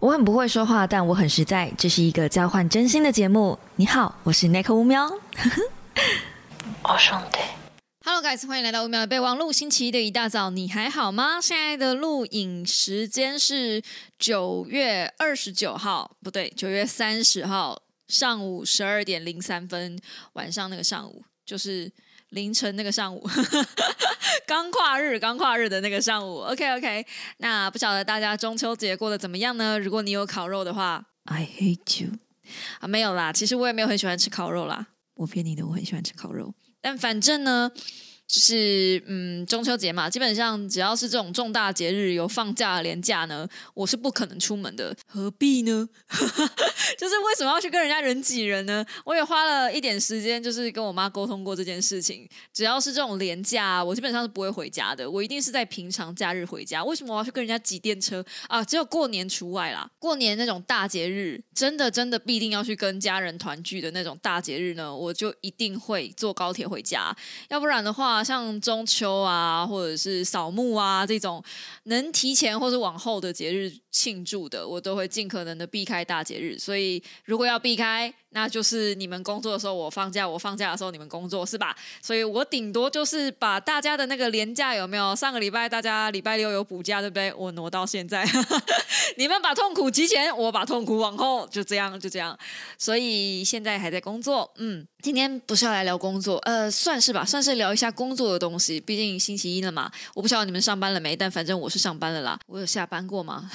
我很不会说话，但我很实在。这是一个交换真心的节目。你好，我是 Nick 乌喵。我兄弟，Hello guys，欢迎来到五秒的备忘录。星期一的一大早，你还好吗？现在的录影时间是九月二十九号，不对，九月三十号上午十二点零三分，晚上那个上午就是。凌晨那个上午，刚跨日，刚跨日的那个上午，OK OK。那不晓得大家中秋节过得怎么样呢？如果你有烤肉的话，I hate you 啊，没有啦，其实我也没有很喜欢吃烤肉啦，我骗你的，我很喜欢吃烤肉，但反正呢。就是嗯，中秋节嘛，基本上只要是这种重大节日有放假连假呢，我是不可能出门的。何必呢？就是为什么要去跟人家人挤人呢？我也花了一点时间，就是跟我妈沟通过这件事情。只要是这种连假，我基本上是不会回家的。我一定是在平常假日回家。为什么我要去跟人家挤电车啊？只有过年除外啦。过年那种大节日，真的真的必定要去跟家人团聚的那种大节日呢，我就一定会坐高铁回家。要不然的话。像中秋啊，或者是扫墓啊这种能提前或者往后的节日庆祝的，我都会尽可能的避开大节日。所以如果要避开，那就是你们工作的时候我放假，我放假的时候你们工作，是吧？所以我顶多就是把大家的那个年假有没有？上个礼拜大家礼拜六有补假，对不对？我挪到现在，你们把痛苦提前，我把痛苦往后，就这样，就这样。所以现在还在工作，嗯。今天不是要来聊工作，呃，算是吧，算是聊一下工作的东西。毕竟星期一了嘛，我不知道你们上班了没，但反正我是上班了啦。我有下班过吗？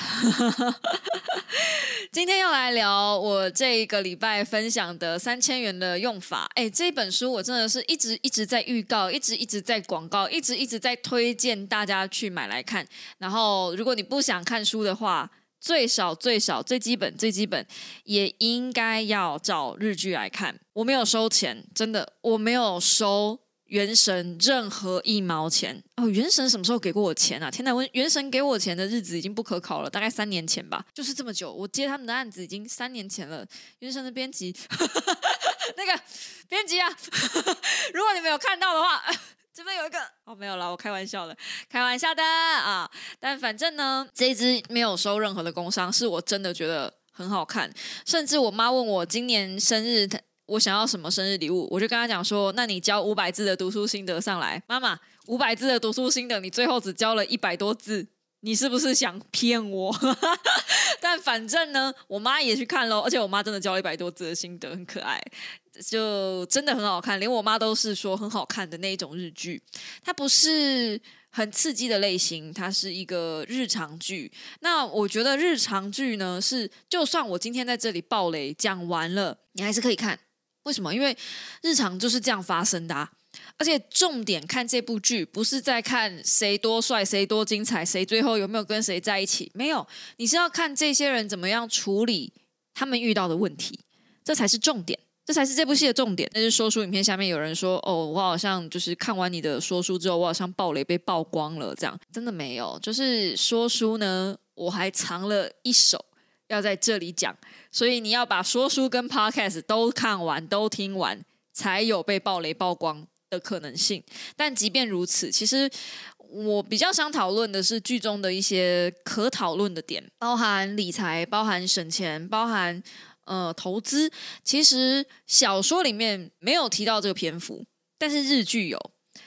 今天要来聊我这一个礼拜分享的三千元的用法。哎，这本书我真的是一直一直在预告，一直一直在广告，一直一直在推荐大家去买来看。然后，如果你不想看书的话，最少最少最基本最基本也应该要找日剧来看。我没有收钱，真的，我没有收原神任何一毛钱哦。原神什么时候给过我钱啊？天哪，原原神给我钱的日子已经不可考了，大概三年前吧，就是这么久。我接他们的案子已经三年前了。原神的编辑，那个编辑啊，如果你没有看到的话。这边有一个哦，没有了，我开玩笑的，开玩笑的啊。但反正呢，这一支没有收任何的工伤，是我真的觉得很好看。甚至我妈问我今年生日，我想要什么生日礼物，我就跟他讲说：“那你交五百字的读书心得上来。”妈妈，五百字的读书心得，你最后只交了一百多字，你是不是想骗我？但反正呢，我妈也去看喽，而且我妈真的交了一百多字的心得，很可爱。就真的很好看，连我妈都是说很好看的那一种日剧。它不是很刺激的类型，它是一个日常剧。那我觉得日常剧呢，是就算我今天在这里爆雷讲完了，你还是可以看。为什么？因为日常就是这样发生的。而且重点看这部剧，不是在看谁多帅、谁多精彩、谁最后有没有跟谁在一起，没有。你是要看这些人怎么样处理他们遇到的问题，这才是重点。这才是这部戏的重点。但是说书影片下面有人说：“哦，我好像就是看完你的说书之后，我好像暴雷被曝光了。”这样真的没有。就是说书呢，我还藏了一手要在这里讲，所以你要把说书跟 podcast 都看完、都听完，才有被暴雷曝光的可能性。但即便如此，其实我比较想讨论的是剧中的一些可讨论的点，包含理财、包含省钱、包含。呃，投资其实小说里面没有提到这个篇幅，但是日剧有，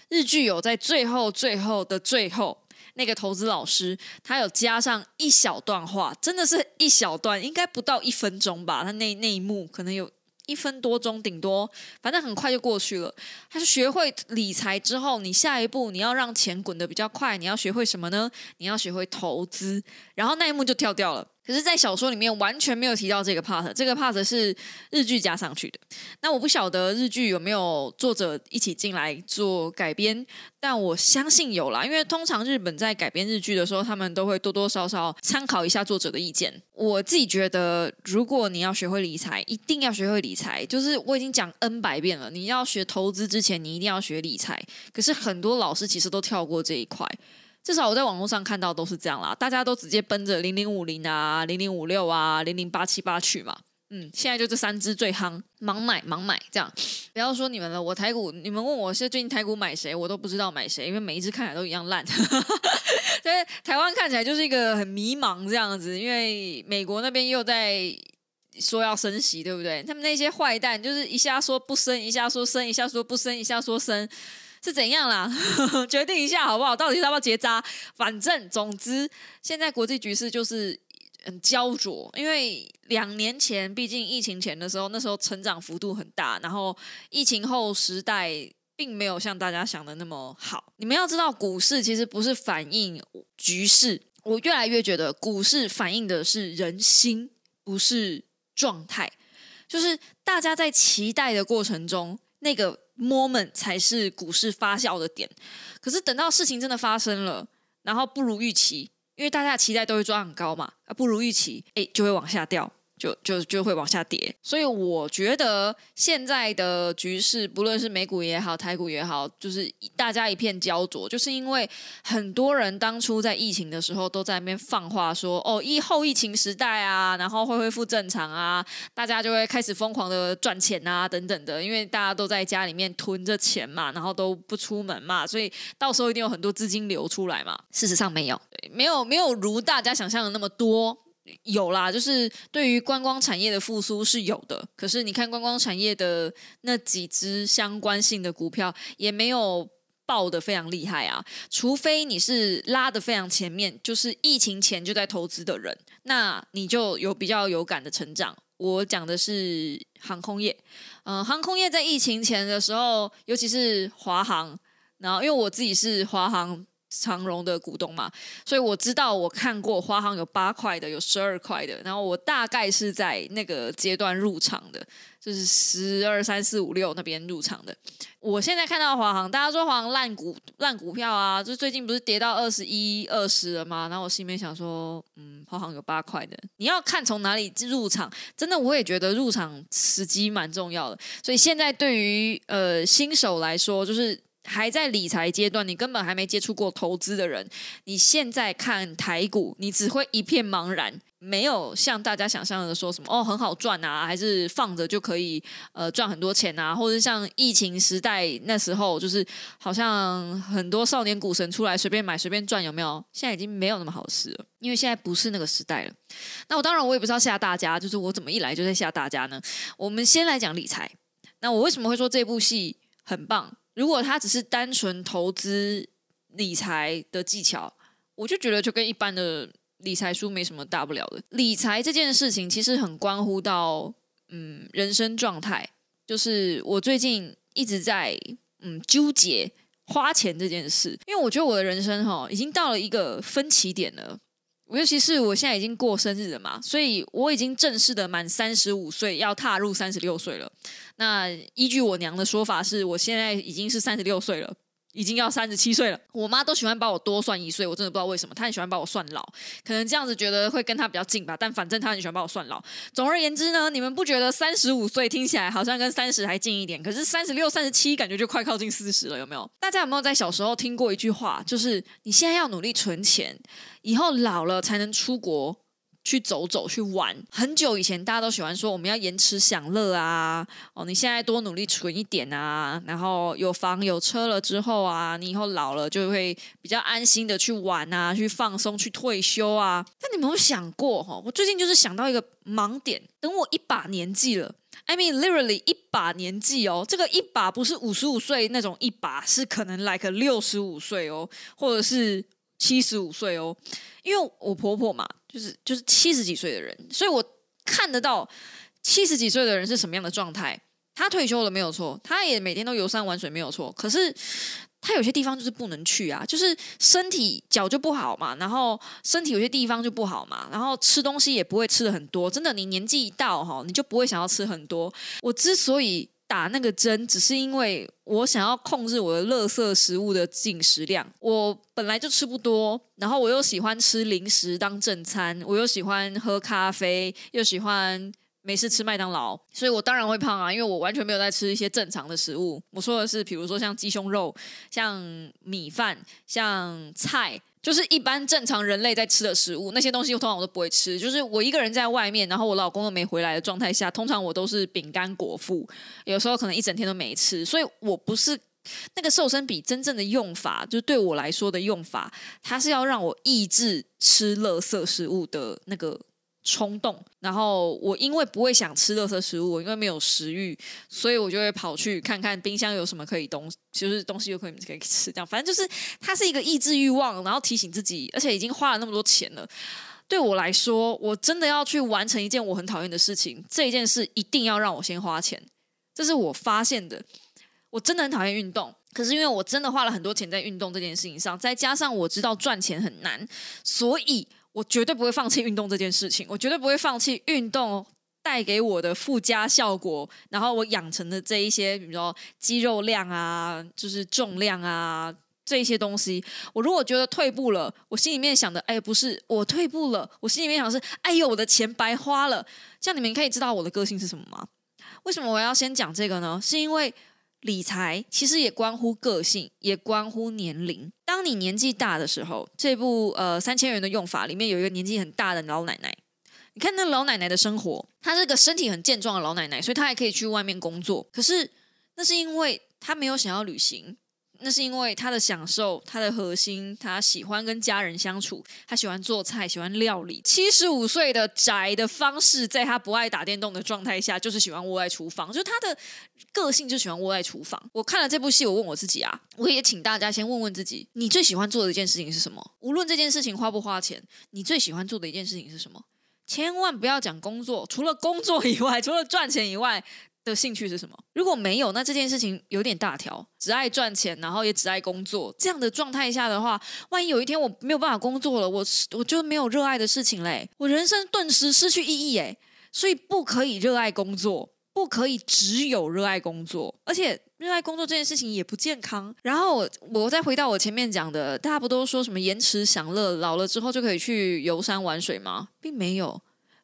日剧有在最后最后的最后，那个投资老师他有加上一小段话，真的是一小段，应该不到一分钟吧，他那那一幕可能有一分多钟，顶多，反正很快就过去了。他是学会理财之后，你下一步你要让钱滚得比较快，你要学会什么呢？你要学会投资，然后那一幕就跳掉了。可是，在小说里面完全没有提到这个 part，这个 part 是日剧加上去的。那我不晓得日剧有没有作者一起进来做改编，但我相信有啦，因为通常日本在改编日剧的时候，他们都会多多少少参考一下作者的意见。我自己觉得，如果你要学会理财，一定要学会理财。就是我已经讲 N 百遍了，你要学投资之前，你一定要学理财。可是很多老师其实都跳过这一块。至少我在网络上看到都是这样啦，大家都直接奔着零零五零啊、零零五六啊、零零八七八去嘛。嗯，现在就这三只最夯，盲买盲买这样。不要说你们了，我台股，你们问我是最近台股买谁，我都不知道买谁，因为每一只看起来都一样烂。对，台湾看起来就是一个很迷茫这样子，因为美国那边又在说要升息，对不对？他们那些坏蛋就是一下说不升，一下说升，一下说不升，一下说升，是怎样啦？决定一下好不好？到底要不要结扎？反正总之，现在国际局势就是很焦灼，因为两年前毕竟疫情前的时候，那时候成长幅度很大，然后疫情后时代。并没有像大家想的那么好。你们要知道，股市其实不是反映局势。我越来越觉得，股市反映的是人心，不是状态。就是大家在期待的过程中，那个 moment 才是股市发酵的点。可是等到事情真的发生了，然后不如预期，因为大家的期待都会抓很高嘛，啊，不如预期，哎，就会往下掉。就就就会往下跌，所以我觉得现在的局势，不论是美股也好，台股也好，就是大家一片焦灼，就是因为很多人当初在疫情的时候都在那边放话说，哦，疫后疫情时代啊，然后会恢复正常啊，大家就会开始疯狂的赚钱啊，等等的，因为大家都在家里面囤着钱嘛，然后都不出门嘛，所以到时候一定有很多资金流出来嘛。事实上没有，没有没有如大家想象的那么多。有啦，就是对于观光产业的复苏是有的，可是你看观光产业的那几只相关性的股票也没有爆的非常厉害啊，除非你是拉的非常前面，就是疫情前就在投资的人，那你就有比较有感的成长。我讲的是航空业，嗯，航空业在疫情前的时候，尤其是华航，然后因为我自己是华航。长荣的股东嘛，所以我知道我看过华航有八块的，有十二块的，然后我大概是在那个阶段入场的，就是十二三四五六那边入场的。我现在看到华航，大家说华航烂股烂股票啊，就最近不是跌到二十一二十了吗？然后我心里面想说，嗯，华航有八块的，你要看从哪里入场，真的我也觉得入场时机蛮重要的。所以现在对于呃新手来说，就是。还在理财阶段，你根本还没接触过投资的人，你现在看台股，你只会一片茫然，没有像大家想象的说什么哦很好赚啊，还是放着就可以呃赚很多钱啊，或者像疫情时代那时候，就是好像很多少年股神出来随便买随便赚，有没有？现在已经没有那么好事了，因为现在不是那个时代了。那我当然我也不知道吓大家，就是我怎么一来就在吓大家呢？我们先来讲理财。那我为什么会说这部戏很棒？如果他只是单纯投资理财的技巧，我就觉得就跟一般的理财书没什么大不了的。理财这件事情其实很关乎到嗯人生状态，就是我最近一直在嗯纠结花钱这件事，因为我觉得我的人生哈已经到了一个分歧点了。尤其是我现在已经过生日了嘛，所以我已经正式的满三十五岁，要踏入三十六岁了。那依据我娘的说法，是我现在已经是三十六岁了。已经要三十七岁了，我妈都喜欢把我多算一岁，我真的不知道为什么，她很喜欢把我算老，可能这样子觉得会跟她比较近吧。但反正她很喜欢把我算老。总而言之呢，你们不觉得三十五岁听起来好像跟三十还近一点？可是三十六、三十七感觉就快靠近四十了，有没有？大家有没有在小时候听过一句话，就是你现在要努力存钱，以后老了才能出国？去走走去玩，很久以前大家都喜欢说我们要延迟享乐啊，哦，你现在多努力存一点啊，然后有房有车了之后啊，你以后老了就会比较安心的去玩啊，去放松，去退休啊。但你有没有想过哈？我最近就是想到一个盲点，等我一把年纪了，I mean literally 一把年纪哦，这个一把不是五十五岁那种一把，是可能 like 六十五岁哦，或者是。七十五岁哦，因为我婆婆嘛，就是就是七十几岁的人，所以我看得到七十几岁的人是什么样的状态。他退休了没有错，他也每天都游山玩水没有错，可是他有些地方就是不能去啊，就是身体脚就不好嘛，然后身体有些地方就不好嘛，然后吃东西也不会吃的很多。真的，你年纪一到哈，你就不会想要吃很多。我之所以。打那个针只是因为我想要控制我的垃圾食物的进食量。我本来就吃不多，然后我又喜欢吃零食当正餐，我又喜欢喝咖啡，又喜欢没事吃麦当劳，所以我当然会胖啊！因为我完全没有在吃一些正常的食物。我说的是，比如说像鸡胸肉、像米饭、像菜。就是一般正常人类在吃的食物，那些东西通常我都不会吃。就是我一个人在外面，然后我老公又没回来的状态下，通常我都是饼干果腹，有时候可能一整天都没吃。所以我不是那个瘦身笔真正的用法，就对我来说的用法，它是要让我抑制吃垃圾食物的那个冲动。然后我因为不会想吃垃圾食物，我因为没有食欲，所以我就会跑去看看冰箱有什么可以东，就是东西又可以可以吃。这样，反正就是它是一个抑制欲望，然后提醒自己，而且已经花了那么多钱了。对我来说，我真的要去完成一件我很讨厌的事情，这一件事一定要让我先花钱。这是我发现的。我真的很讨厌运动，可是因为我真的花了很多钱在运动这件事情上，再加上我知道赚钱很难，所以我绝对不会放弃运动这件事情。我绝对不会放弃运动带给我的附加效果，然后我养成的这一些，比如说肌肉量啊，就是重量啊这一些东西。我如果觉得退步了，我心里面想的，哎，不是我退步了，我心里面想是，哎呦，我的钱白花了。这样你们可以知道我的个性是什么吗？为什么我要先讲这个呢？是因为。理财其实也关乎个性，也关乎年龄。当你年纪大的时候，这部呃三千元的用法里面有一个年纪很大的老奶奶。你看那老奶奶的生活，她是个身体很健壮的老奶奶，所以她还可以去外面工作。可是那是因为她没有想要旅行。那是因为他的享受，他的核心，他喜欢跟家人相处，他喜欢做菜，喜欢料理。七十五岁的宅的方式，在他不爱打电动的状态下，就是喜欢窝在厨房。就是他的个性，就喜欢窝在厨房。我看了这部戏，我问我自己啊，我也请大家先问问自己，你最喜欢做的一件事情是什么？无论这件事情花不花钱，你最喜欢做的一件事情是什么？千万不要讲工作，除了工作以外，除了赚钱以外。的兴趣是什么？如果没有，那这件事情有点大条，只爱赚钱，然后也只爱工作，这样的状态下的话，万一有一天我没有办法工作了，我我就没有热爱的事情嘞，我人生顿时失去意义哎，所以不可以热爱工作，不可以只有热爱工作，而且热爱工作这件事情也不健康。然后我再回到我前面讲的，大家不都说什么延迟享乐，老了之后就可以去游山玩水吗？并没有。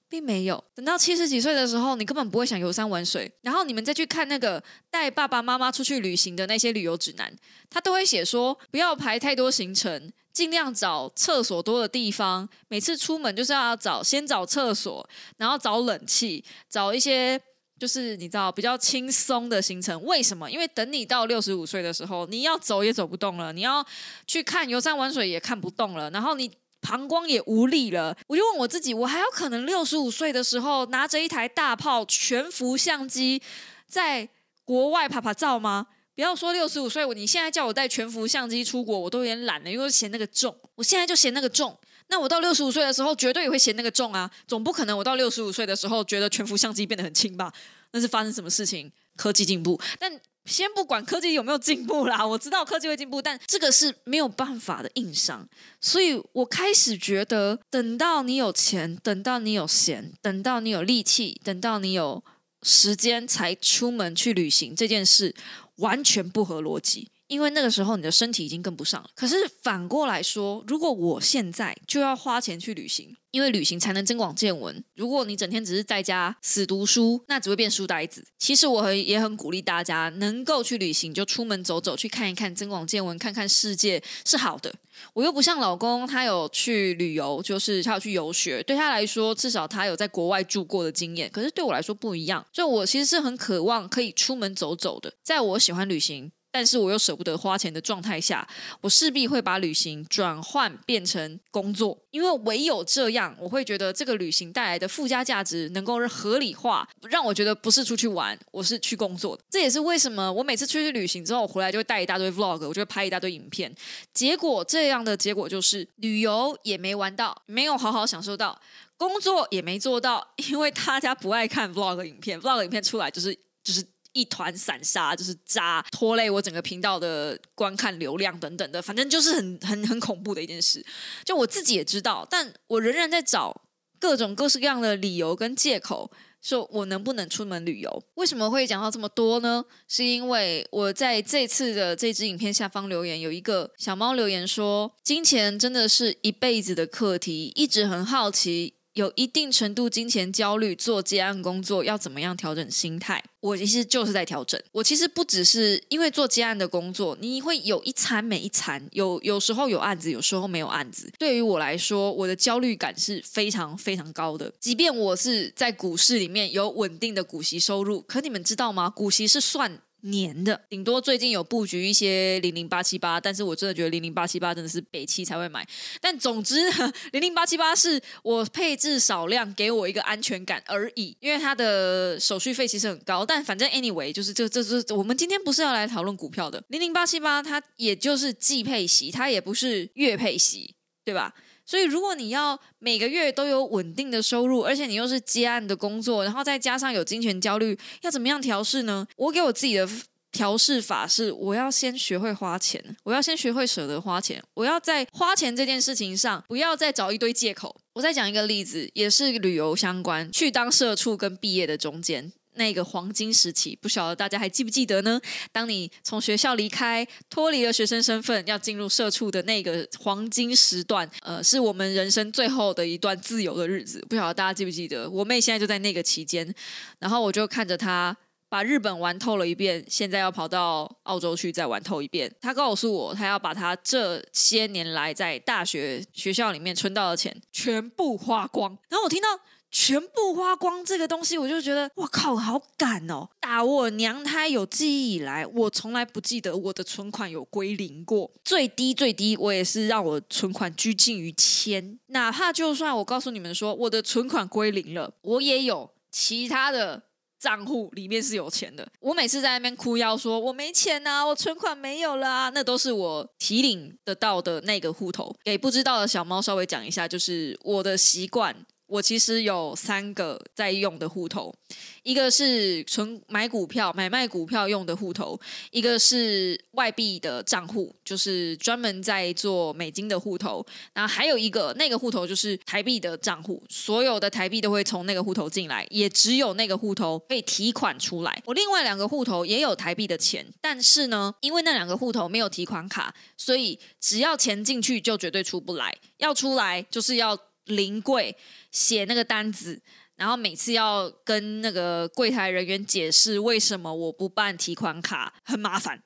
并没有等到七十几岁的时候，你根本不会想游山玩水。然后你们再去看那个带爸爸妈妈出去旅行的那些旅游指南，他都会写说不要排太多行程，尽量找厕所多的地方。每次出门就是要找先找厕所，然后找冷气，找一些就是你知道比较轻松的行程。为什么？因为等你到六十五岁的时候，你要走也走不动了，你要去看游山玩水也看不动了，然后你。膀胱也无力了，我就问我自己：我还有可能六十五岁的时候拿着一台大炮全幅相机在国外拍拍照吗？不要说六十五岁，我你现在叫我带全幅相机出国，我都有点懒了，因为嫌那个重。我现在就嫌那个重，那我到六十五岁的时候绝对也会嫌那个重啊！总不可能我到六十五岁的时候觉得全幅相机变得很轻吧？那是发生什么事情？科技进步，但。先不管科技有没有进步啦，我知道科技会进步，但这个是没有办法的硬伤。所以我开始觉得，等到你有钱，等到你有闲，等到你有力气，等到你有时间才出门去旅行，这件事完全不合逻辑。因为那个时候你的身体已经跟不上了。可是反过来说，如果我现在就要花钱去旅行，因为旅行才能增广见闻。如果你整天只是在家死读书，那只会变书呆子。其实我很也很鼓励大家能够去旅行，就出门走走，去看一看，增广见闻，看看世界是好的。我又不像老公，他有去旅游，就是他有去游学，对他来说，至少他有在国外住过的经验。可是对我来说不一样，就我其实是很渴望可以出门走走的。在我喜欢旅行。但是我又舍不得花钱的状态下，我势必会把旅行转换变成工作，因为唯有这样，我会觉得这个旅行带来的附加价值能够合理化，让我觉得不是出去玩，我是去工作的。这也是为什么我每次出去旅行之后，我回来就会带一大堆 vlog，我就会拍一大堆影片。结果这样的结果就是旅游也没玩到，没有好好享受到，工作也没做到，因为大家不爱看 vlog 影片，vlog 影片出来就是就是。一团散沙，就是渣，拖累我整个频道的观看流量等等的，反正就是很很很恐怖的一件事。就我自己也知道，但我仍然在找各种各式各样的理由跟借口，说我能不能出门旅游？为什么会讲到这么多呢？是因为我在这次的这支影片下方留言，有一个小猫留言说：“金钱真的是一辈子的课题，一直很好奇。”有一定程度金钱焦虑，做接案工作要怎么样调整心态？我其实就是在调整。我其实不只是因为做接案的工作，你会有一餐没一餐，有有时候有案子，有时候没有案子。对于我来说，我的焦虑感是非常非常高的。即便我是在股市里面有稳定的股息收入，可你们知道吗？股息是算。年的，顶多最近有布局一些零零八七八，但是我真的觉得零零八七八真的是北七才会买。但总之，零零八七八是我配置少量，给我一个安全感而已，因为它的手续费其实很高。但反正 anyway，就是这这这，我们今天不是要来讨论股票的。零零八七八它也就是季配息，它也不是月配息，对吧？所以，如果你要每个月都有稳定的收入，而且你又是接案的工作，然后再加上有金钱焦虑，要怎么样调试呢？我给我自己的调试法是：我要先学会花钱，我要先学会舍得花钱，我要在花钱这件事情上不要再找一堆借口。我再讲一个例子，也是旅游相关，去当社畜跟毕业的中间。那个黄金时期，不晓得大家还记不记得呢？当你从学校离开，脱离了学生身份，要进入社畜的那个黄金时段，呃，是我们人生最后的一段自由的日子。不晓得大家记不记得？我妹现在就在那个期间，然后我就看着她把日本玩透了一遍，现在要跑到澳洲去再玩透一遍。她告诉我，她要把她这些年来在大学学校里面存到的钱全部花光。然后我听到。全部花光这个东西，我就觉得哇靠，好赶哦！打我娘胎有记忆以来，我从来不记得我的存款有归零过。最低最低，我也是让我存款趋近于千。哪怕就算我告诉你们说我的存款归零了，我也有其他的账户里面是有钱的。我每次在那边哭腰说我没钱呐，我存款没有啦，那都是我提领得到的那个户头。给不知道的小猫稍微讲一下，就是我的习惯。我其实有三个在用的户头，一个是存买股票、买卖股票用的户头，一个是外币的账户，就是专门在做美金的户头，然后还有一个那个户头就是台币的账户，所有的台币都会从那个户头进来，也只有那个户头可以提款出来。我另外两个户头也有台币的钱，但是呢，因为那两个户头没有提款卡，所以只要钱进去就绝对出不来，要出来就是要。临柜写那个单子，然后每次要跟那个柜台人员解释为什么我不办提款卡，很麻烦，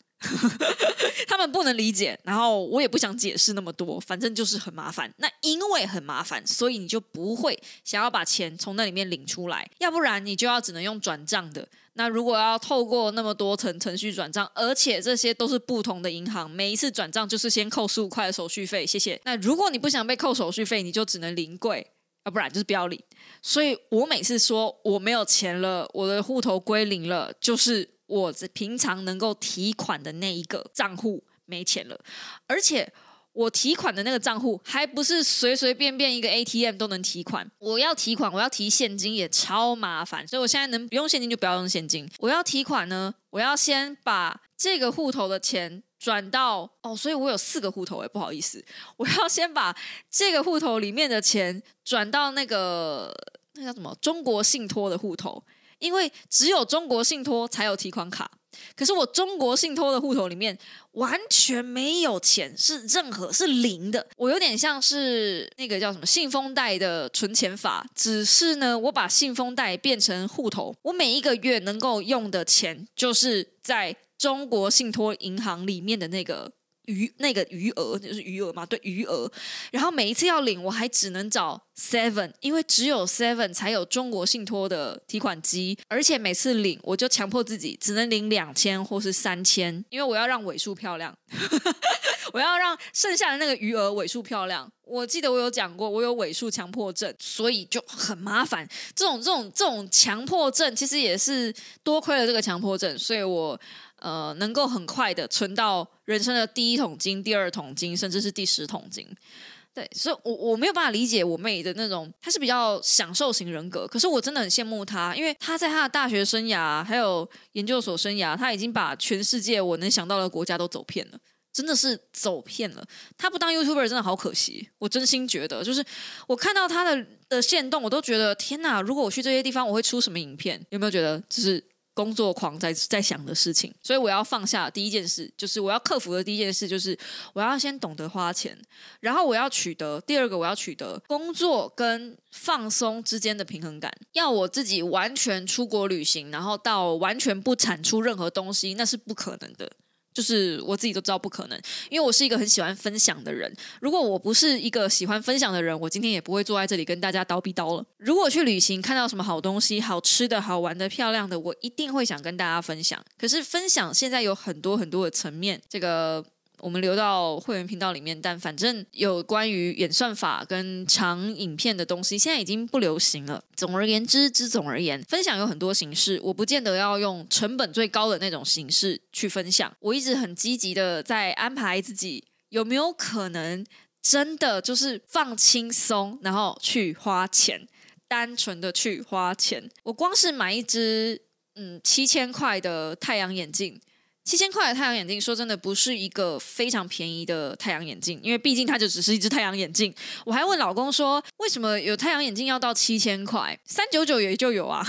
他们不能理解，然后我也不想解释那么多，反正就是很麻烦。那因为很麻烦，所以你就不会想要把钱从那里面领出来，要不然你就要只能用转账的。那如果要透过那么多层程序转账，而且这些都是不同的银行，每一次转账就是先扣十五块的手续费，谢谢。那如果你不想被扣手续费，你就只能零柜，要不然就是不要领。所以我每次说我没有钱了，我的户头归零了，就是我平常能够提款的那一个账户没钱了，而且。我提款的那个账户还不是随随便便一个 ATM 都能提款。我要提款，我要提现金也超麻烦，所以我现在能不用现金就不要用现金。我要提款呢，我要先把这个户头的钱转到哦，所以我有四个户头哎，不好意思，我要先把这个户头里面的钱转到那个那叫什么中国信托的户头，因为只有中国信托才有提款卡。可是我中国信托的户头里面完全没有钱，是任何是零的。我有点像是那个叫什么信封袋的存钱法，只是呢，我把信封袋变成户头，我每一个月能够用的钱就是在中国信托银行里面的那个。余那个余额就是余额嘛，对余额。然后每一次要领，我还只能找 Seven，因为只有 Seven 才有中国信托的提款机。而且每次领，我就强迫自己只能领两千或是三千，因为我要让尾数漂亮，我要让剩下的那个余额尾数漂亮。我记得我有讲过，我有尾数强迫症，所以就很麻烦。这种这种这种强迫症，其实也是多亏了这个强迫症，所以我。呃，能够很快的存到人生的第一桶金、第二桶金，甚至是第十桶金。对，所以我我没有办法理解我妹的那种，她是比较享受型人格。可是我真的很羡慕她，因为她在她的大学生涯还有研究所生涯，她已经把全世界我能想到的国家都走遍了，真的是走遍了。她不当 YouTuber 真的好可惜，我真心觉得，就是我看到她的的线动，我都觉得天哪！如果我去这些地方，我会出什么影片？有没有觉得就是？工作狂在在想的事情，所以我要放下第一件事，就是我要克服的第一件事，就是我要先懂得花钱，然后我要取得第二个，我要取得工作跟放松之间的平衡感。要我自己完全出国旅行，然后到完全不产出任何东西，那是不可能的。就是我自己都知道不可能，因为我是一个很喜欢分享的人。如果我不是一个喜欢分享的人，我今天也不会坐在这里跟大家叨逼叨了。如果去旅行看到什么好东西、好吃的、好玩的、漂亮的，我一定会想跟大家分享。可是分享现在有很多很多的层面，这个。我们留到会员频道里面，但反正有关于演算法跟长影片的东西，现在已经不流行了。总而言之，之总而言，分享有很多形式，我不见得要用成本最高的那种形式去分享。我一直很积极的在安排自己，有没有可能真的就是放轻松，然后去花钱，单纯的去花钱。我光是买一只嗯七千块的太阳眼镜。七千块的太阳眼镜，说真的不是一个非常便宜的太阳眼镜，因为毕竟它就只是一只太阳眼镜。我还问老公说，为什么有太阳眼镜要到七千块？三九九也就有啊。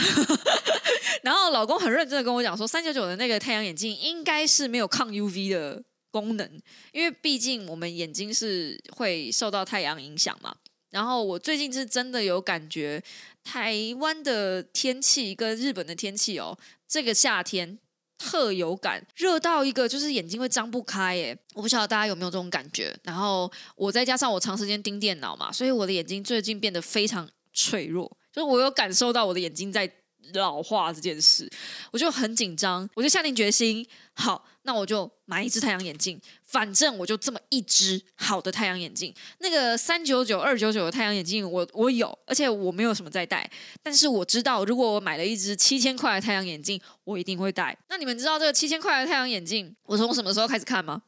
然后老公很认真的跟我讲说，三九九的那个太阳眼镜应该是没有抗 UV 的功能，因为毕竟我们眼睛是会受到太阳影响嘛。然后我最近是真的有感觉，台湾的天气跟日本的天气哦，这个夏天。特有感，热到一个就是眼睛会张不开耶！我不晓得大家有没有这种感觉。然后我再加上我长时间盯电脑嘛，所以我的眼睛最近变得非常脆弱，就是我有感受到我的眼睛在老化这件事，我就很紧张，我就下定决心，好，那我就买一只太阳眼镜。反正我就这么一只好的太阳眼镜，那个三九九、二九九的太阳眼镜，我我有，而且我没有什么在戴。但是我知道，如果我买了一只七千块的太阳眼镜，我一定会戴。那你们知道这个七千块的太阳眼镜，我从什么时候开始看吗？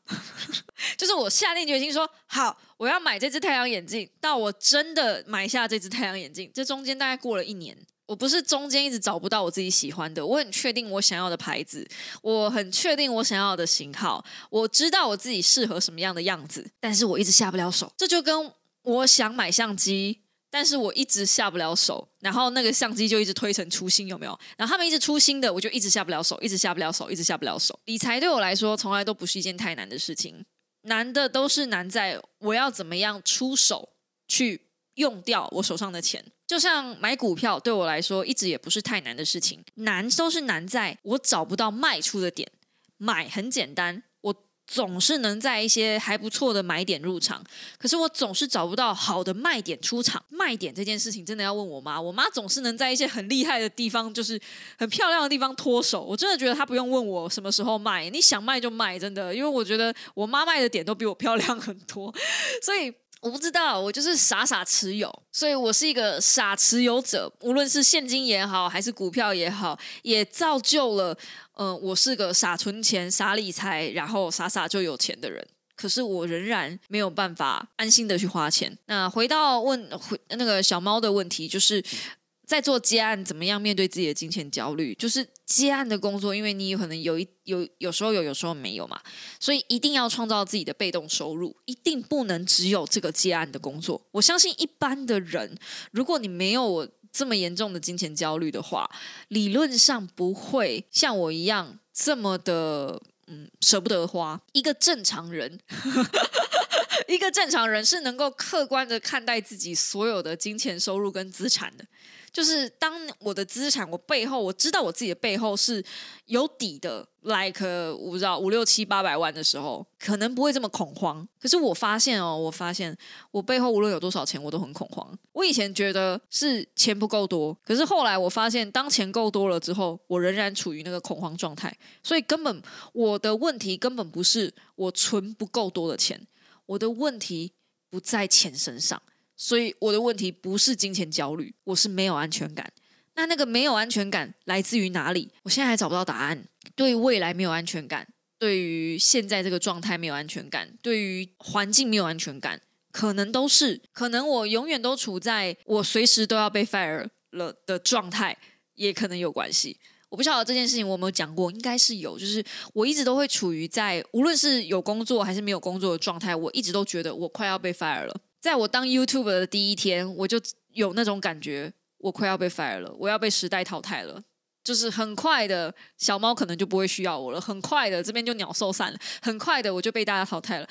就是我下定决心说好，我要买这只太阳眼镜，到我真的买下这只太阳眼镜，这中间大概过了一年。我不是中间一直找不到我自己喜欢的，我很确定我想要的牌子，我很确定我想要的型号，我知道我自己适合什么样的样子，但是我一直下不了手。这就跟我想买相机，但是我一直下不了手，然后那个相机就一直推陈出新，有没有？然后他们一直出新的，我就一直下不了手，一直下不了手，一直下不了手。理财对我来说从来都不是一件太难的事情，难的都是难在我要怎么样出手去用掉我手上的钱。就像买股票对我来说一直也不是太难的事情，难都是难在我找不到卖出的点。买很简单，我总是能在一些还不错的买点入场，可是我总是找不到好的卖点出场。卖点这件事情真的要问我妈，我妈总是能在一些很厉害的地方，就是很漂亮的地方脱手。我真的觉得她不用问我什么时候卖，你想卖就卖，真的，因为我觉得我妈卖的点都比我漂亮很多，所以。我不知道，我就是傻傻持有，所以我是一个傻持有者。无论是现金也好，还是股票也好，也造就了，嗯，我是个傻存钱、傻理财，然后傻傻就有钱的人。可是我仍然没有办法安心的去花钱。那回到问回那个小猫的问题，就是。在做接案，怎么样面对自己的金钱焦虑？就是接案的工作，因为你有可能有一有有时候有，有时候没有嘛，所以一定要创造自己的被动收入，一定不能只有这个接案的工作。我相信一般的人，如果你没有我这么严重的金钱焦虑的话，理论上不会像我一样这么的嗯舍不得花。一个正常人，一个正常人是能够客观的看待自己所有的金钱收入跟资产的。就是当我的资产，我背后我知道我自己的背后是有底的，like 我不知道五六七八百万的时候，可能不会这么恐慌。可是我发现哦，我发现我背后无论有多少钱，我都很恐慌。我以前觉得是钱不够多，可是后来我发现，当钱够多了之后，我仍然处于那个恐慌状态。所以根本我的问题根本不是我存不够多的钱，我的问题不在钱身上。所以我的问题不是金钱焦虑，我是没有安全感。那那个没有安全感来自于哪里？我现在还找不到答案。对未来没有安全感，对于现在这个状态没有安全感，对于环境没有安全感，可能都是，可能我永远都处在我随时都要被 fire 了的状态，也可能有关系。我不晓得这件事情我有没有讲过，应该是有。就是我一直都会处于在无论是有工作还是没有工作的状态，我一直都觉得我快要被 fire 了。在我当 YouTube 的第一天，我就有那种感觉，我快要被 fire 了，我要被时代淘汰了。就是很快的，小猫可能就不会需要我了。很快的，这边就鸟兽散了。很快的，我就被大家淘汰了。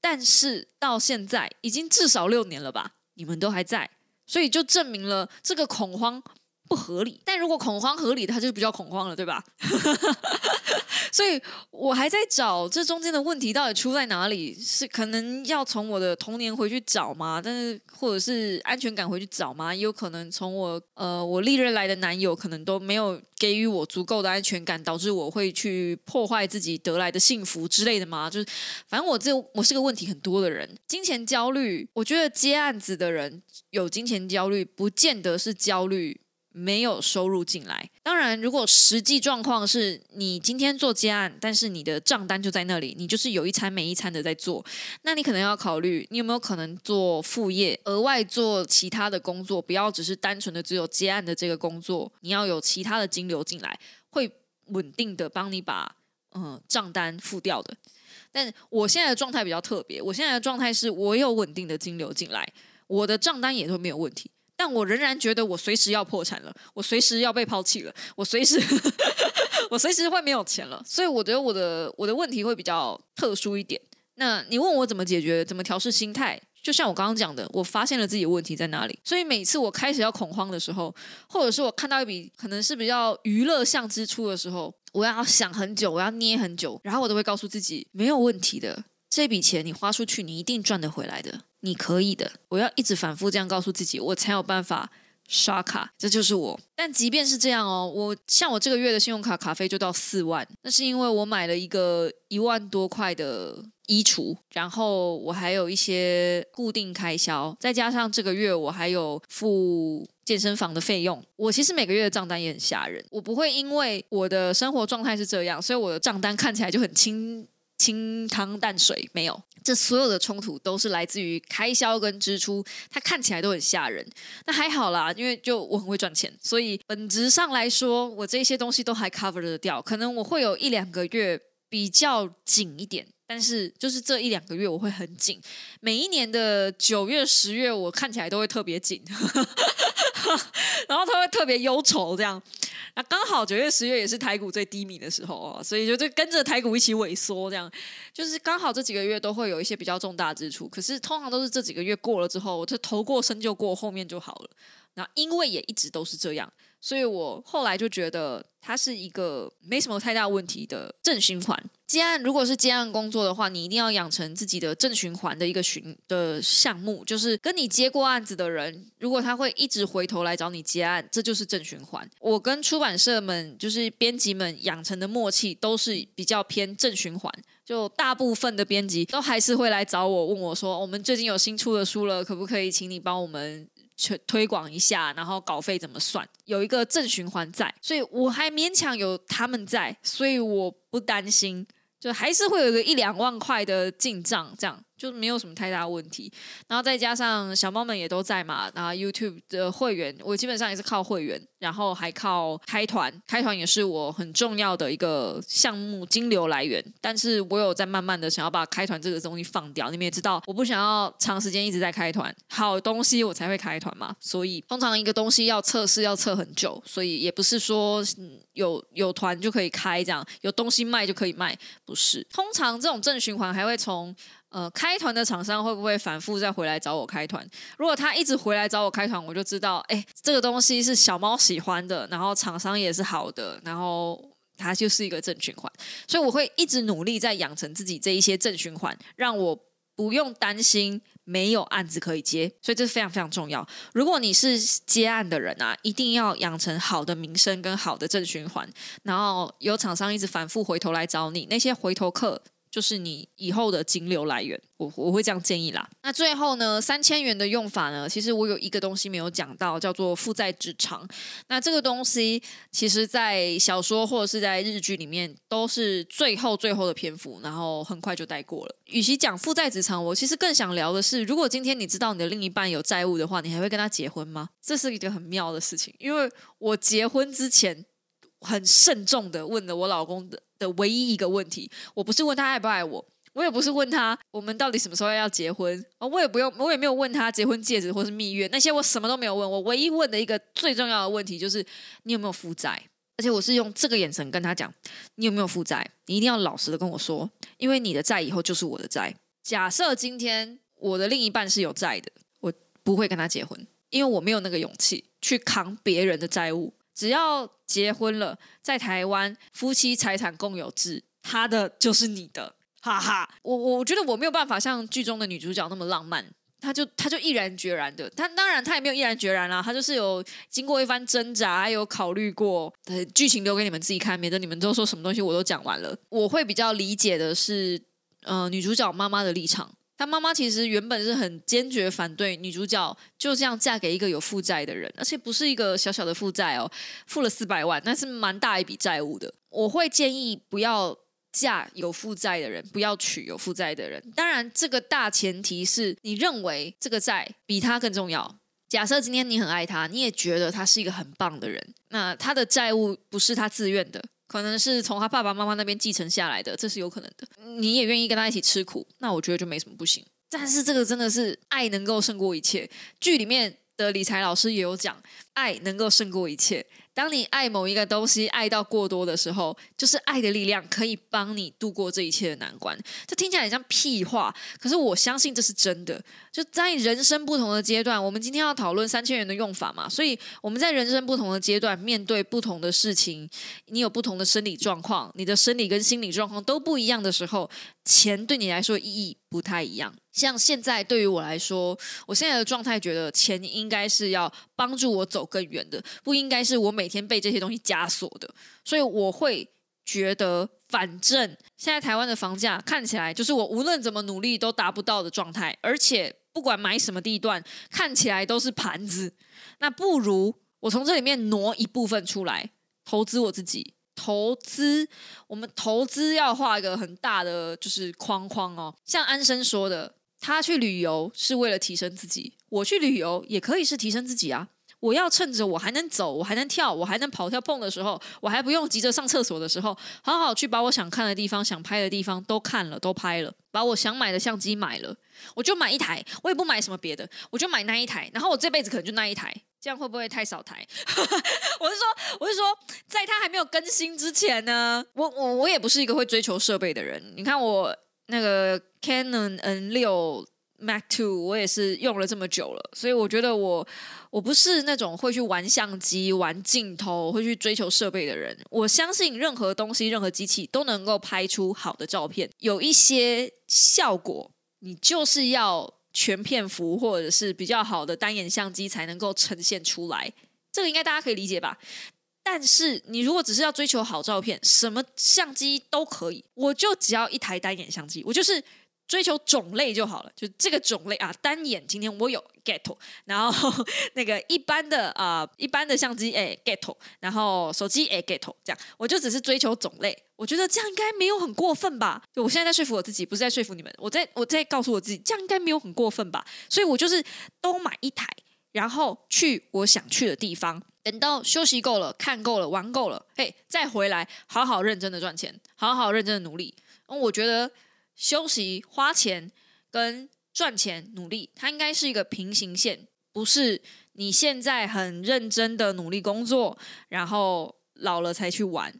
但是到现在，已经至少六年了吧？你们都还在，所以就证明了这个恐慌不合理。但如果恐慌合理，它就比较恐慌了，对吧？所以我还在找这中间的问题到底出在哪里，是可能要从我的童年回去找吗？但是或者是安全感回去找吗？也有可能从我呃我历任来的男友可能都没有给予我足够的安全感，导致我会去破坏自己得来的幸福之类的吗？就是反正我这我是个问题很多的人，金钱焦虑，我觉得接案子的人有金钱焦虑，不见得是焦虑。没有收入进来，当然，如果实际状况是你今天做接案，但是你的账单就在那里，你就是有一餐没一餐的在做，那你可能要考虑，你有没有可能做副业，额外做其他的工作，不要只是单纯的只有接案的这个工作，你要有其他的金流进来，会稳定的帮你把嗯账单付掉的。但我现在的状态比较特别，我现在的状态是我有稳定的金流进来，我的账单也都没有问题。但我仍然觉得我随时要破产了，我随时要被抛弃了，我随时 我随时会没有钱了，所以我觉得我的我的问题会比较特殊一点。那你问我怎么解决，怎么调试心态？就像我刚刚讲的，我发现了自己的问题在哪里。所以每次我开始要恐慌的时候，或者是我看到一笔可能是比较娱乐项支出的时候，我要想很久，我要捏很久，然后我都会告诉自己没有问题的，这笔钱你花出去，你一定赚得回来的。你可以的，我要一直反复这样告诉自己，我才有办法刷卡。这就是我。但即便是这样哦，我像我这个月的信用卡卡费就到四万，那是因为我买了一个一万多块的衣橱，然后我还有一些固定开销，再加上这个月我还有付健身房的费用。我其实每个月的账单也很吓人，我不会因为我的生活状态是这样，所以我的账单看起来就很清清汤淡水，没有。这所有的冲突都是来自于开销跟支出，它看起来都很吓人。那还好啦，因为就我很会赚钱，所以本质上来说，我这些东西都还 cover 得掉。可能我会有一两个月比较紧一点，但是就是这一两个月我会很紧。每一年的九月、十月，我看起来都会特别紧，然后他会特别忧愁这样。那刚好九月、十月也是台股最低迷的时候哦，所以就就跟着台股一起萎缩，这样就是刚好这几个月都会有一些比较重大之处。可是通常都是这几个月过了之后，我就头过身就过，后面就好了。那因为也一直都是这样，所以我后来就觉得它是一个没什么太大问题的正循环。接案如果是接案工作的话，你一定要养成自己的正循环的一个循的项目，就是跟你接过案子的人，如果他会一直回头来找你接案，这就是正循环。我跟出版社们，就是编辑们养成的默契，都是比较偏正循环。就大部分的编辑都还是会来找我，问我说：“我们最近有新出的书了，可不可以请你帮我们去推广一下？然后稿费怎么算？有一个正循环在，所以我还勉强有他们在，所以我不担心。”就还是会有个一两万块的进账，这样就没有什么太大问题。然后再加上小猫们也都在嘛，然后 YouTube 的会员，我基本上也是靠会员，然后还靠开团，开团也是我很重要的一个项目金流来源。但是我有在慢慢的想要把开团这个东西放掉，你们也知道，我不想要长时间一直在开团，好东西我才会开团嘛。所以通常一个东西要测试要测很久，所以也不是说有有团就可以开，这样有东西卖就可以卖。不是，通常这种正循环还会从呃开团的厂商会不会反复再回来找我开团？如果他一直回来找我开团，我就知道，哎，这个东西是小猫喜欢的，然后厂商也是好的，然后它就是一个正循环。所以我会一直努力在养成自己这一些正循环，让我不用担心没有案子可以接。所以这是非常非常重要。如果你是接案的人啊，一定要养成好的名声跟好的正循环，然后有厂商一直反复回头来找你，那些回头客。就是你以后的金流来源，我我会这样建议啦。那最后呢，三千元的用法呢，其实我有一个东西没有讲到，叫做负债职场。那这个东西，其实在小说或者是在日剧里面，都是最后最后的篇幅，然后很快就带过了。与其讲负债职场，我其实更想聊的是，如果今天你知道你的另一半有债务的话，你还会跟他结婚吗？这是一个很妙的事情，因为我结婚之前。很慎重的问了我老公的的唯一一个问题，我不是问他爱不爱我，我也不是问他我们到底什么时候要结婚，我也不用，我也没有问他结婚戒指或是蜜月那些，我什么都没有问。我唯一问的一个最重要的问题就是你有没有负债，而且我是用这个眼神跟他讲，你有没有负债，你一定要老实的跟我说，因为你的债以后就是我的债。假设今天我的另一半是有债的，我不会跟他结婚。因为我没有那个勇气去扛别人的债务。只要结婚了，在台湾夫妻财产共有制，他的就是你的，哈哈。我我觉得我没有办法像剧中的女主角那么浪漫，她就她就毅然决然的，她当然她也没有毅然决然啦，她就是有经过一番挣扎，有考虑过。呃，剧情留给你们自己看，免得你们都说什么东西我都讲完了。我会比较理解的是，呃，女主角妈妈的立场。她妈妈其实原本是很坚决反对女主角就这样嫁给一个有负债的人，而且不是一个小小的负债哦，付了四百万，那是蛮大一笔债务的。我会建议不要嫁有负债的人，不要娶有负债的人。当然，这个大前提是你认为这个债比他更重要。假设今天你很爱他，你也觉得他是一个很棒的人，那他的债务不是他自愿的。可能是从他爸爸妈妈那边继承下来的，这是有可能的。你也愿意跟他一起吃苦，那我觉得就没什么不行。但是这个真的是爱能够胜过一切。剧里面的理财老师也有讲，爱能够胜过一切。当你爱某一个东西爱到过多的时候，就是爱的力量可以帮你度过这一切的难关。这听起来很像屁话，可是我相信这是真的。就在人生不同的阶段，我们今天要讨论三千元的用法嘛，所以我们在人生不同的阶段，面对不同的事情，你有不同的生理状况，你的生理跟心理状况都不一样的时候，钱对你来说意义不太一样。像现在对于我来说，我现在的状态觉得钱应该是要帮助我走更远的，不应该是我每天被这些东西枷锁的。所以我会觉得，反正现在台湾的房价看起来就是我无论怎么努力都达不到的状态，而且不管买什么地段，看起来都是盘子。那不如我从这里面挪一部分出来，投资我自己。投资，我们投资要画一个很大的就是框框哦。像安生说的。他去旅游是为了提升自己，我去旅游也可以是提升自己啊！我要趁着我还能走、我还能跳、我还能跑跳碰的时候，我还不用急着上厕所的时候，好好去把我想看的地方、想拍的地方都看了、都拍了，把我想买的相机买了，我就买一台，我也不买什么别的，我就买那一台，然后我这辈子可能就那一台，这样会不会太少台？我是说，我是说，在它还没有更新之前呢，我我我也不是一个会追求设备的人，你看我。那个 Canon N 六 Mac Two，我也是用了这么久了，所以我觉得我我不是那种会去玩相机、玩镜头、会去追求设备的人。我相信任何东西、任何机器都能够拍出好的照片。有一些效果，你就是要全片幅或者是比较好的单眼相机才能够呈现出来。这个应该大家可以理解吧？但是你如果只是要追求好照片，什么相机都可以，我就只要一台单眼相机，我就是追求种类就好了，就这个种类啊，单眼今天我有 get，然后那个一般的啊一般的相机哎 get，然后手机哎 get，这样我就只是追求种类，我觉得这样应该没有很过分吧？就我现在在说服我自己，不是在说服你们，我在我在告诉我自己，这样应该没有很过分吧？所以我就是都买一台，然后去我想去的地方。等到休息够了、看够了、玩够了，嘿，再回来好好认真的赚钱，好好认真的努力。嗯我觉得休息、花钱跟赚钱、努力，它应该是一个平行线，不是你现在很认真的努力工作，然后老了才去玩。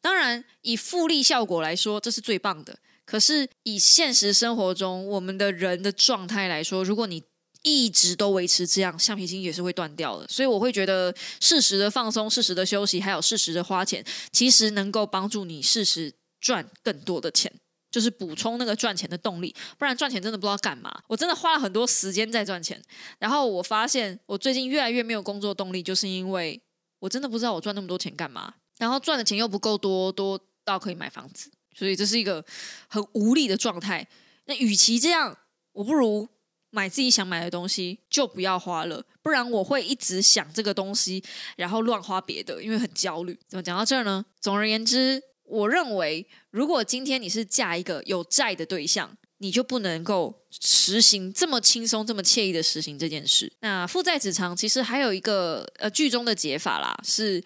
当然，以复利效果来说，这是最棒的。可是以现实生活中我们的人的状态来说，如果你一直都维持这样，橡皮筋也是会断掉的。所以我会觉得，适时的放松、适时的休息，还有适时的花钱，其实能够帮助你适时赚更多的钱，就是补充那个赚钱的动力。不然赚钱真的不知道干嘛。我真的花了很多时间在赚钱，然后我发现我最近越来越没有工作动力，就是因为我真的不知道我赚那么多钱干嘛，然后赚的钱又不够多，多到可以买房子，所以这是一个很无力的状态。那与其这样，我不如。买自己想买的东西就不要花了，不然我会一直想这个东西，然后乱花别的，因为很焦虑。怎么讲到这儿呢？总而言之，我认为，如果今天你是嫁一个有债的对象，你就不能够实行这么轻松、这么惬意的实行这件事。那负债子偿其实还有一个呃剧中的解法啦，是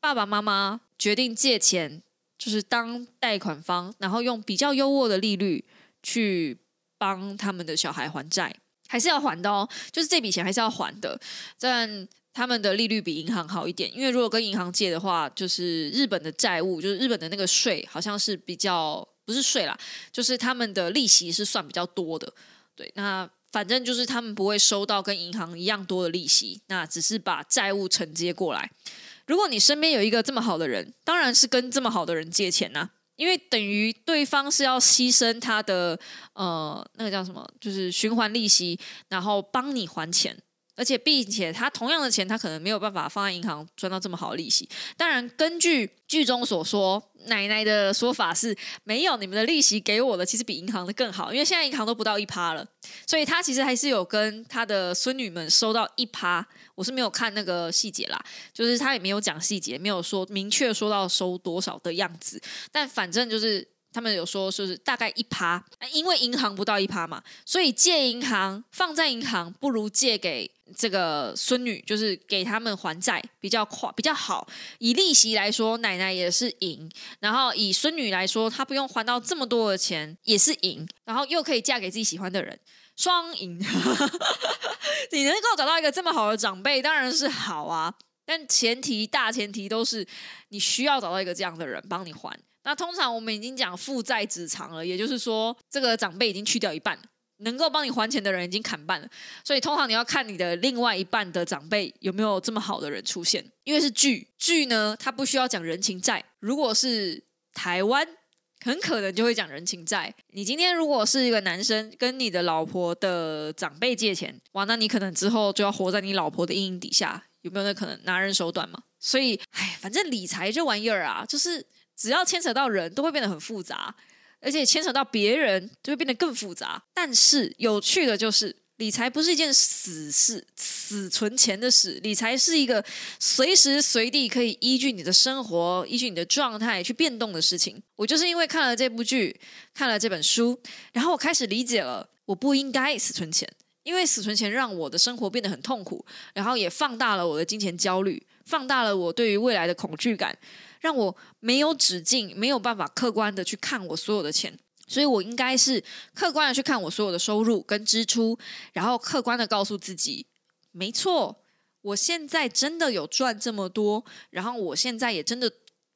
爸爸妈妈决定借钱，就是当贷款方，然后用比较优渥的利率去。帮他们的小孩还债，还是要还的哦。就是这笔钱还是要还的，但他们的利率比银行好一点。因为如果跟银行借的话，就是日本的债务，就是日本的那个税，好像是比较不是税啦，就是他们的利息是算比较多的。对，那。反正就是他们不会收到跟银行一样多的利息，那只是把债务承接过来。如果你身边有一个这么好的人，当然是跟这么好的人借钱呐，因为等于对方是要牺牲他的呃那个叫什么，就是循环利息，然后帮你还钱。而且，并且他同样的钱，他可能没有办法放在银行赚到这么好的利息。当然，根据剧中所说，奶奶的说法是没有你们的利息给我的，其实比银行的更好，因为现在银行都不到一趴了。所以，他其实还是有跟他的孙女们收到一趴。我是没有看那个细节啦，就是他也没有讲细节，没有说明确说到收多少的样子。但反正就是。他们有说，就是大概一趴，因为银行不到一趴嘛，所以借银行放在银行不如借给这个孙女，就是给他们还债比较快比较好。以利息来说，奶奶也是赢；然后以孙女来说，她不用还到这么多的钱，也是赢。然后又可以嫁给自己喜欢的人，双赢。你能够找到一个这么好的长辈，当然是好啊。但前提大前提都是你需要找到一个这样的人帮你还。那通常我们已经讲负债子偿了，也就是说，这个长辈已经去掉一半，能够帮你还钱的人已经砍半了。所以通常你要看你的另外一半的长辈有没有这么好的人出现，因为是剧剧呢，它不需要讲人情债。如果是台湾，很可能就会讲人情债。你今天如果是一个男生跟你的老婆的长辈借钱，哇，那你可能之后就要活在你老婆的阴影底下，有没有那可能拿人手短嘛？所以，哎，反正理财这玩意儿啊，就是。只要牵扯到人，都会变得很复杂，而且牵扯到别人，就会变得更复杂。但是有趣的就是，理财不是一件死事、死存钱的事，理财是一个随时随地可以依据你的生活、依据你的状态去变动的事情。我就是因为看了这部剧，看了这本书，然后我开始理解了，我不应该死存钱，因为死存钱让我的生活变得很痛苦，然后也放大了我的金钱焦虑，放大了我对于未来的恐惧感。让我没有止境，没有办法客观的去看我所有的钱，所以我应该是客观的去看我所有的收入跟支出，然后客观的告诉自己，没错，我现在真的有赚这么多，然后我现在也真的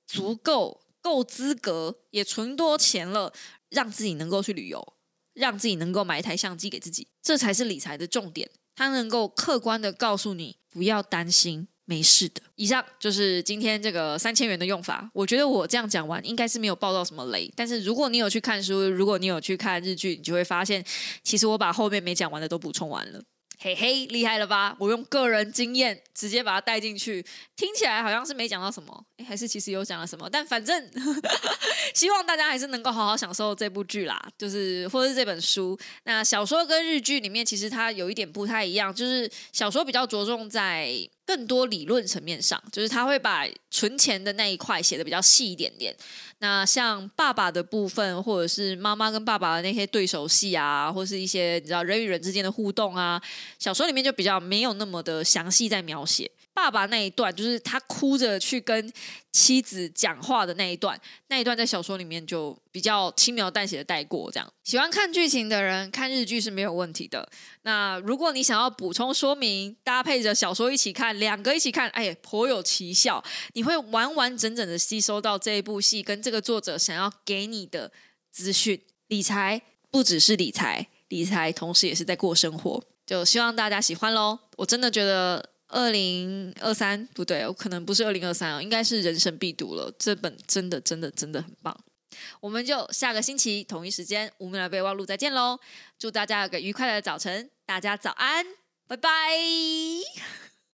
足够够资格，也存多钱了，让自己能够去旅游，让自己能够买一台相机给自己，这才是理财的重点。它能够客观的告诉你，不要担心。没事的。以上就是今天这个三千元的用法。我觉得我这样讲完，应该是没有爆到什么雷。但是如果你有去看书，如果你有去看日剧，你就会发现，其实我把后面没讲完的都补充完了。嘿嘿，厉害了吧？我用个人经验直接把它带进去，听起来好像是没讲到什么，诶还是其实有讲了什么？但反正 希望大家还是能够好好享受这部剧啦，就是或者是这本书。那小说跟日剧里面其实它有一点不太一样，就是小说比较着重在更多理论层面上，就是他会把存钱的那一块写的比较细一点点。那像爸爸的部分，或者是妈妈跟爸爸的那些对手戏啊，或是一些你知道人与人之间的互动啊，小说里面就比较没有那么的详细在描写。爸爸那一段，就是他哭着去跟妻子讲话的那一段，那一段在小说里面就比较轻描淡写的带过。这样喜欢看剧情的人看日剧是没有问题的。那如果你想要补充说明，搭配着小说一起看，两个一起看，哎，颇有奇效。你会完完整整的吸收到这一部戏跟这个作者想要给你的资讯。理财不只是理财，理财同时也是在过生活。就希望大家喜欢喽。我真的觉得。二零二三不对，我可能不是二零二三哦，应该是人生必读了。这本真的真的真的很棒。我们就下个星期同一时间无名的备忘录再见喽！祝大家有个愉快的早晨，大家早安，拜拜。